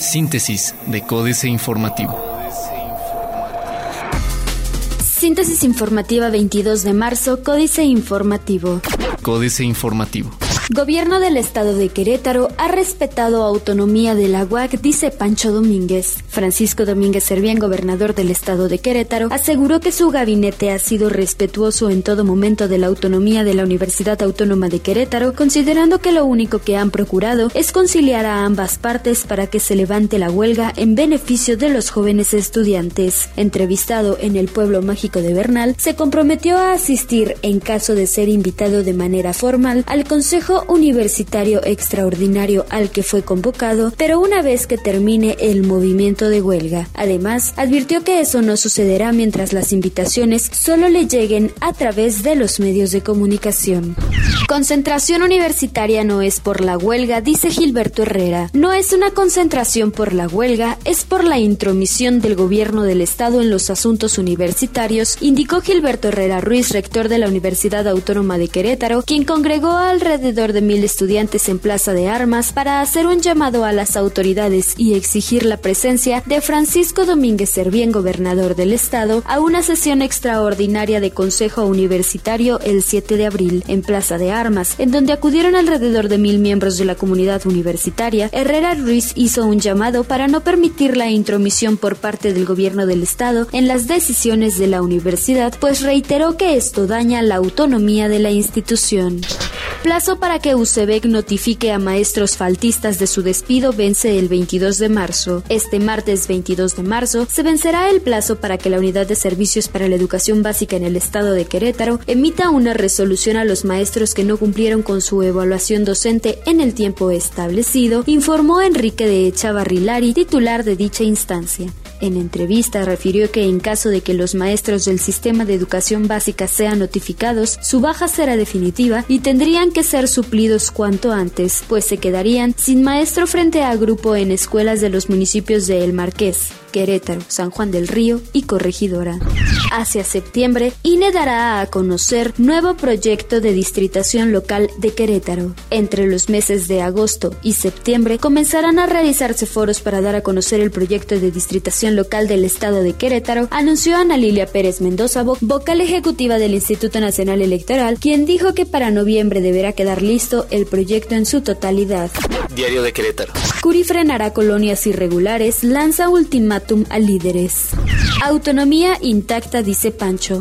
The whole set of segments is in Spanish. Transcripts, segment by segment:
Síntesis de Códice Informativo. Síntesis informativa 22 de marzo, Códice Informativo. Códice Informativo. Gobierno del Estado de Querétaro ha respetado autonomía de la UAC, dice Pancho Domínguez. Francisco Domínguez Servién, gobernador del Estado de Querétaro, aseguró que su gabinete ha sido respetuoso en todo momento de la autonomía de la Universidad Autónoma de Querétaro, considerando que lo único que han procurado es conciliar a ambas partes para que se levante la huelga en beneficio de los jóvenes estudiantes. Entrevistado en el pueblo mágico de Bernal, se comprometió a asistir, en caso de ser invitado de manera formal, al Consejo universitario extraordinario al que fue convocado, pero una vez que termine el movimiento de huelga. Además, advirtió que eso no sucederá mientras las invitaciones solo le lleguen a través de los medios de comunicación. Concentración universitaria no es por la huelga, dice Gilberto Herrera. No es una concentración por la huelga, es por la intromisión del gobierno del Estado en los asuntos universitarios, indicó Gilberto Herrera Ruiz, rector de la Universidad Autónoma de Querétaro, quien congregó alrededor de mil estudiantes en Plaza de Armas para hacer un llamado a las autoridades y exigir la presencia de Francisco Domínguez Servién, gobernador del estado, a una sesión extraordinaria de Consejo Universitario el 7 de abril en Plaza de Armas, en donde acudieron alrededor de mil miembros de la comunidad universitaria. Herrera Ruiz hizo un llamado para no permitir la intromisión por parte del gobierno del estado en las decisiones de la universidad, pues reiteró que esto daña la autonomía de la institución. Plazo para que UCEBEC notifique a maestros faltistas de su despido vence el 22 de marzo. Este martes 22 de marzo se vencerá el plazo para que la Unidad de Servicios para la Educación Básica en el Estado de Querétaro emita una resolución a los maestros que no cumplieron con su evaluación docente en el tiempo establecido, informó Enrique de Chavarrilari, titular de dicha instancia. En entrevista refirió que en caso de que los maestros del sistema de educación básica sean notificados, su baja será definitiva y tendrían que ser suplidos cuanto antes, pues se quedarían sin maestro frente a grupo en escuelas de los municipios de El Marqués. Querétaro, San Juan del Río y Corregidora. Hacia septiembre, INE dará a conocer nuevo proyecto de distritación local de Querétaro. Entre los meses de agosto y septiembre comenzarán a realizarse foros para dar a conocer el proyecto de distritación local del estado de Querétaro, anunció Ana Lilia Pérez Mendoza, vocal ejecutiva del Instituto Nacional Electoral, quien dijo que para noviembre deberá quedar listo el proyecto en su totalidad. Diario de Querétaro. Curi frenará colonias irregulares, lanza ultimátum a líderes. Autonomía intacta, dice Pancho.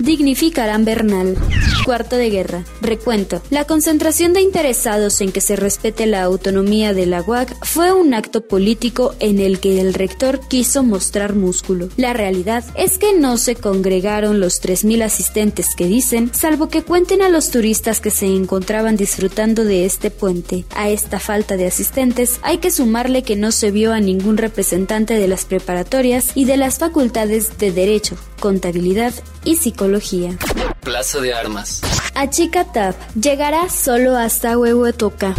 Dignificarán Bernal. Cuarto de guerra. Recuento. La concentración de interesados en que se respete la autonomía de la UAC fue un acto político en el que el rector quiso mostrar músculo. La realidad es que no se congregaron los 3.000 asistentes que dicen, salvo que cuenten a los turistas que se encontraban disfrutando de este puente. A esta falta de asistentes hay que sumarle que no se vio a ningún representante de las preparatorias y de las facultades de Derecho, Contabilidad y Psicología. Plaza de Armas. Achicatap llegará solo hasta Huehuetoca.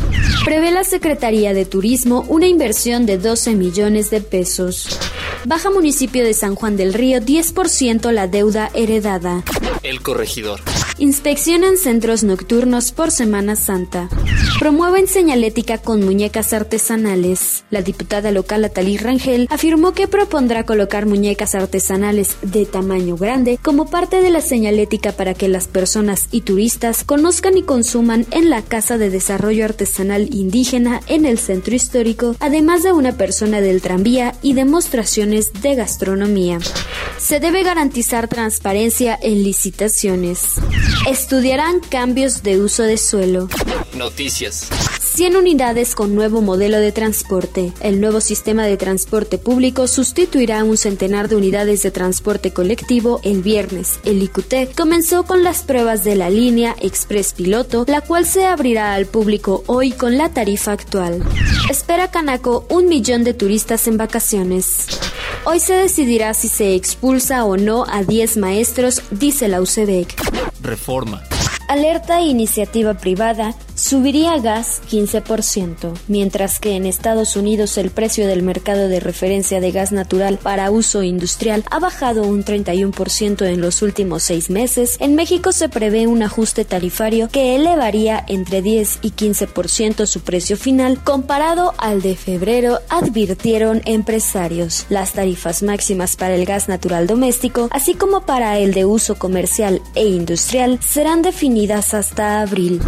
Prevé la Secretaría de Turismo una inversión de 12 millones de pesos. Baja municipio de San Juan del Río 10% la deuda heredada. El corregidor. Inspeccionan centros nocturnos por Semana Santa. Promueven señalética con muñecas artesanales. La diputada local Atalí Rangel afirmó que propondrá colocar muñecas artesanales de tamaño grande como parte de la señalética para que las personas y turistas conozcan y consuman en la Casa de Desarrollo Artesanal Indígena en el centro histórico, además de una persona del tranvía y de gastronomía. Se debe garantizar transparencia en licitaciones. Estudiarán cambios de uso de suelo. Noticias. 100 unidades con nuevo modelo de transporte. El nuevo sistema de transporte público sustituirá un centenar de unidades de transporte colectivo el viernes. El IQT comenzó con las pruebas de la línea Express Piloto, la cual se abrirá al público hoy con la tarifa actual. Espera Canaco un millón de turistas en vacaciones. Hoy se decidirá si se expulsa o no a 10 maestros, dice la UCEBEC. Reforma. Alerta e iniciativa privada subiría gas 15%, mientras que en Estados Unidos el precio del mercado de referencia de gas natural para uso industrial ha bajado un 31% en los últimos seis meses, en México se prevé un ajuste tarifario que elevaría entre 10 y 15% su precio final comparado al de febrero, advirtieron empresarios. Las tarifas máximas para el gas natural doméstico, así como para el de uso comercial e industrial, serán definidas hasta abril.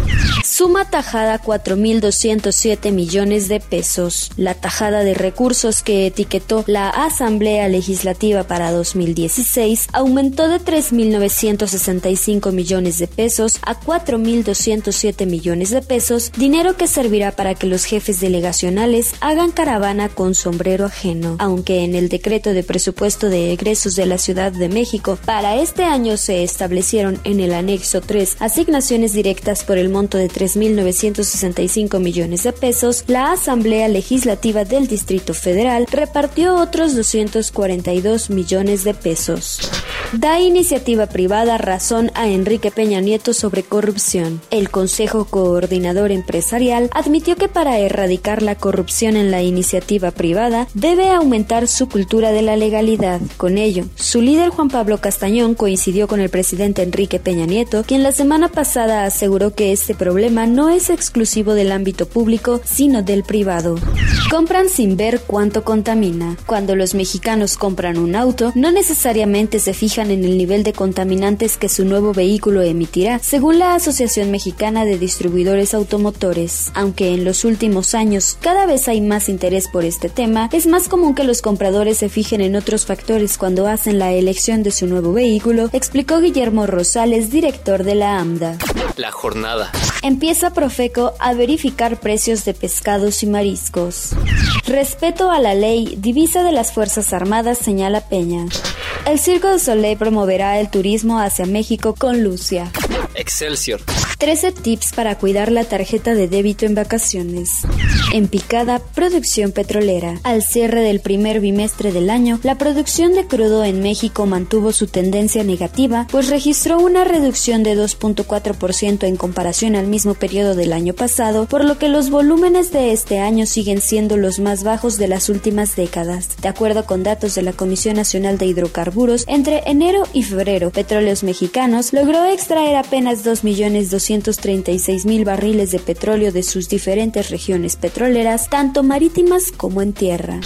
Suma tajada 4.207 millones de pesos. La tajada de recursos que etiquetó la Asamblea Legislativa para 2016 aumentó de 3.965 millones de pesos a 4.207 millones de pesos, dinero que servirá para que los jefes delegacionales hagan caravana con sombrero ajeno. Aunque en el decreto de presupuesto de egresos de la Ciudad de México para este año se establecieron en el anexo 3 asignaciones directas por el monto de 3.965 millones de pesos, la Asamblea Legislativa del Distrito Federal repartió otros 242 millones de pesos. Da iniciativa privada razón a Enrique Peña Nieto sobre corrupción. El Consejo Coordinador Empresarial admitió que para erradicar la corrupción en la iniciativa privada debe aumentar su cultura de la legalidad. Con ello, su líder Juan Pablo Castañón coincidió con el presidente Enrique Peña Nieto, quien la semana pasada aseguró que este problema no es exclusivo del ámbito público, sino del privado. Compran sin ver cuánto contamina. Cuando los mexicanos compran un auto, no necesariamente se fijan en el nivel de contaminantes que su nuevo vehículo emitirá, según la Asociación Mexicana de Distribuidores Automotores. Aunque en los últimos años cada vez hay más interés por este tema, es más común que los compradores se fijen en otros factores cuando hacen la elección de su nuevo vehículo, explicó Guillermo Rosales, director de la AMDA. La jornada. Empieza Profeco a verificar precios de pescados y mariscos. Respeto a la ley, divisa de las Fuerzas Armadas, señala Peña. El Circo de Soleil promoverá el turismo hacia México con Lucia. Excelsior. 13 tips para cuidar la tarjeta de débito en vacaciones. En picada, producción petrolera. Al cierre del primer bimestre del año, la producción de crudo en México mantuvo su tendencia negativa, pues registró una reducción de 2.4% en comparación al mismo periodo del año pasado, por lo que los volúmenes de este año siguen siendo los más bajos de las últimas décadas. De acuerdo con datos de la Comisión Nacional de Hidrocarburos, entre enero y febrero, Petróleos Mexicanos logró extraer apenas 2.236.000 barriles de petróleo de sus diferentes regiones petroleras, tanto marítimas como en tierra.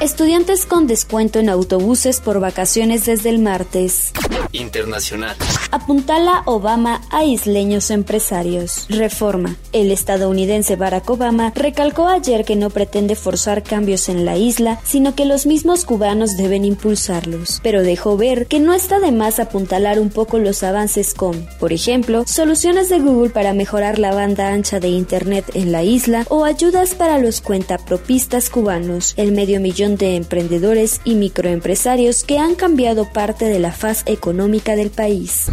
Estudiantes con descuento en autobuses por vacaciones desde el martes. Internacional. Apuntala Obama a isleños empresarios. Reforma. El estadounidense Barack Obama recalcó ayer que no pretende forzar cambios en la isla, sino que los mismos cubanos deben impulsarlos. Pero dejó ver que no está de más apuntalar un poco los avances con, por ejemplo, soluciones de Google para mejorar la banda ancha de Internet en la isla o ayudas para los cuentapropistas cubanos, el medio millón de emprendedores y microempresarios que han cambiado parte de la faz económica del país.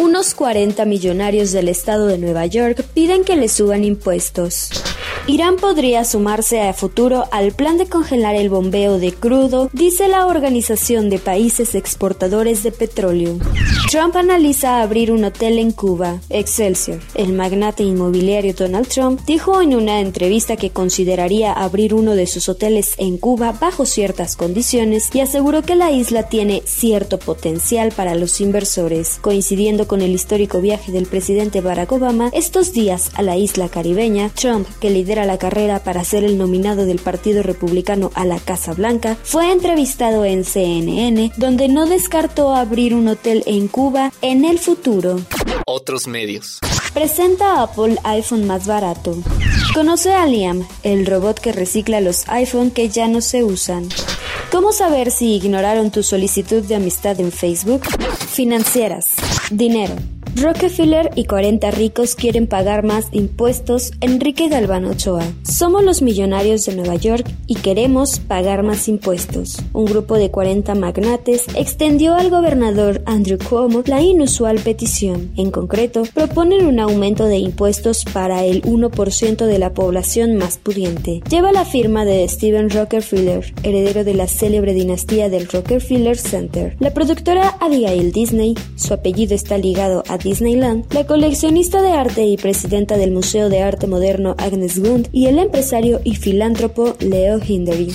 Unos 40 millonarios del estado de Nueva York piden que le suban impuestos. Irán podría sumarse a futuro al plan de congelar el bombeo de crudo, dice la Organización de Países Exportadores de Petróleo. Trump analiza abrir un hotel en Cuba. Excelsior. El magnate inmobiliario Donald Trump dijo en una entrevista que consideraría abrir uno de sus hoteles en Cuba bajo ciertas condiciones y aseguró que la isla tiene cierto potencial para los inversores. Coincidiendo con el histórico viaje del presidente Barack Obama estos días a la isla caribeña, Trump, que lidera la carrera para ser el nominado del Partido Republicano a la Casa Blanca, fue entrevistado en CNN, donde no descartó abrir un hotel en Cuba en el futuro. Otros medios. Presenta Apple iPhone más barato. Conoce a Liam, el robot que recicla los iPhone que ya no se usan. ¿Cómo saber si ignoraron tu solicitud de amistad en Facebook? Financieras. Dinero. Rockefeller y 40 ricos quieren pagar más impuestos. Enrique Galván Ochoa. Somos los millonarios de Nueva York y queremos pagar más impuestos. Un grupo de 40 magnates extendió al gobernador Andrew Cuomo la inusual petición. En concreto, proponen un aumento de impuestos para el 1% de la población más pudiente. Lleva la firma de Steven Rockefeller, heredero de la célebre dinastía del Rockefeller Center. La productora Abigail Disney, su apellido está ligado a Disneyland, la coleccionista de arte y presidenta del Museo de Arte Moderno Agnes Gund y el empresario y filántropo Leo Hindery.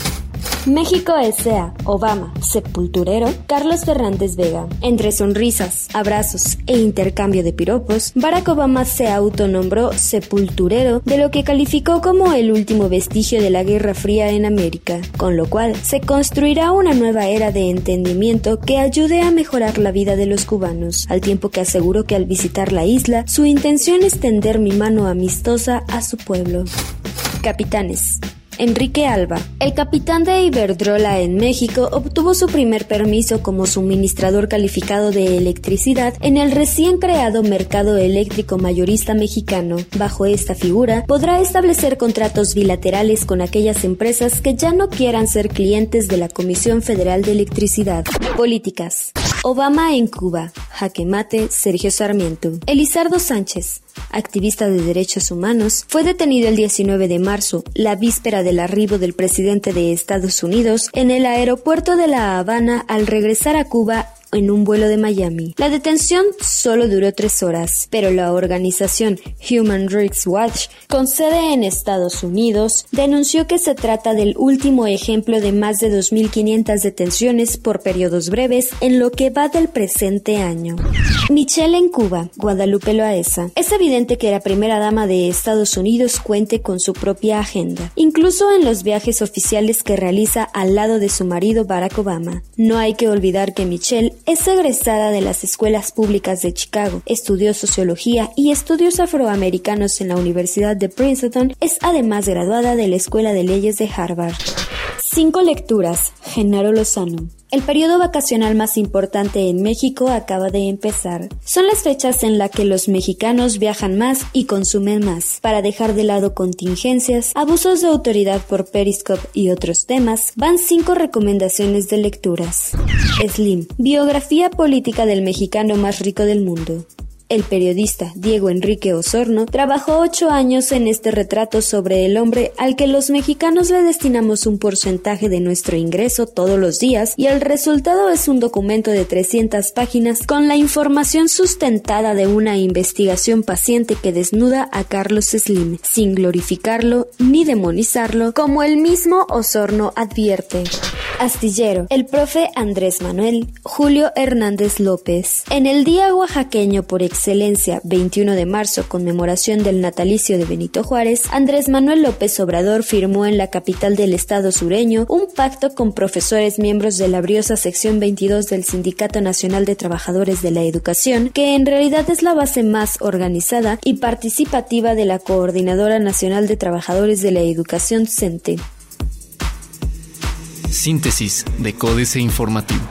México S.A. Obama, sepulturero, Carlos Fernández Vega. Entre sonrisas, abrazos e intercambio de piropos, Barack Obama se autonombró sepulturero de lo que calificó como el último vestigio de la Guerra Fría en América, con lo cual se construirá una nueva era de entendimiento que ayude a mejorar la vida de los cubanos, al tiempo que aseguró que al visitar la isla, su intención es tender mi mano amistosa a su pueblo. Capitanes. Enrique Alba. El capitán de Iberdrola en México obtuvo su primer permiso como suministrador calificado de electricidad en el recién creado mercado eléctrico mayorista mexicano. Bajo esta figura, podrá establecer contratos bilaterales con aquellas empresas que ya no quieran ser clientes de la Comisión Federal de Electricidad. Políticas. Obama en Cuba. Jaque mate Sergio Sarmiento. Elizardo Sánchez activista de derechos humanos, fue detenido el 19 de marzo, la víspera del arribo del presidente de Estados Unidos, en el aeropuerto de La Habana al regresar a Cuba en un vuelo de Miami. La detención solo duró tres horas, pero la organización Human Rights Watch, con sede en Estados Unidos, denunció que se trata del último ejemplo de más de 2.500 detenciones por periodos breves en lo que va del presente año. Michelle en Cuba, Guadalupe Loaesa. Es evidente que la primera dama de Estados Unidos cuente con su propia agenda, incluso en los viajes oficiales que realiza al lado de su marido Barack Obama. No hay que olvidar que Michelle es egresada de las escuelas públicas de Chicago, estudió sociología y estudios afroamericanos en la Universidad de Princeton, es además graduada de la Escuela de Leyes de Harvard. Cinco lecturas. Genaro Lozano. El periodo vacacional más importante en México acaba de empezar. Son las fechas en las que los mexicanos viajan más y consumen más. Para dejar de lado contingencias, abusos de autoridad por Periscope y otros temas, van cinco recomendaciones de lecturas. Slim, biografía política del mexicano más rico del mundo. El periodista Diego Enrique Osorno trabajó ocho años en este retrato sobre el hombre al que los mexicanos le destinamos un porcentaje de nuestro ingreso todos los días y el resultado es un documento de 300 páginas con la información sustentada de una investigación paciente que desnuda a Carlos Slim, sin glorificarlo ni demonizarlo, como el mismo Osorno advierte. Astillero, el profe Andrés Manuel, Julio Hernández López. En el Día Oaxaqueño por Excelencia, 21 de marzo, conmemoración del natalicio de Benito Juárez, Andrés Manuel López Obrador firmó en la capital del estado sureño un pacto con profesores miembros de la briosa sección 22 del Sindicato Nacional de Trabajadores de la Educación, que en realidad es la base más organizada y participativa de la Coordinadora Nacional de Trabajadores de la Educación CENTE. Síntesis de Códice Informativo.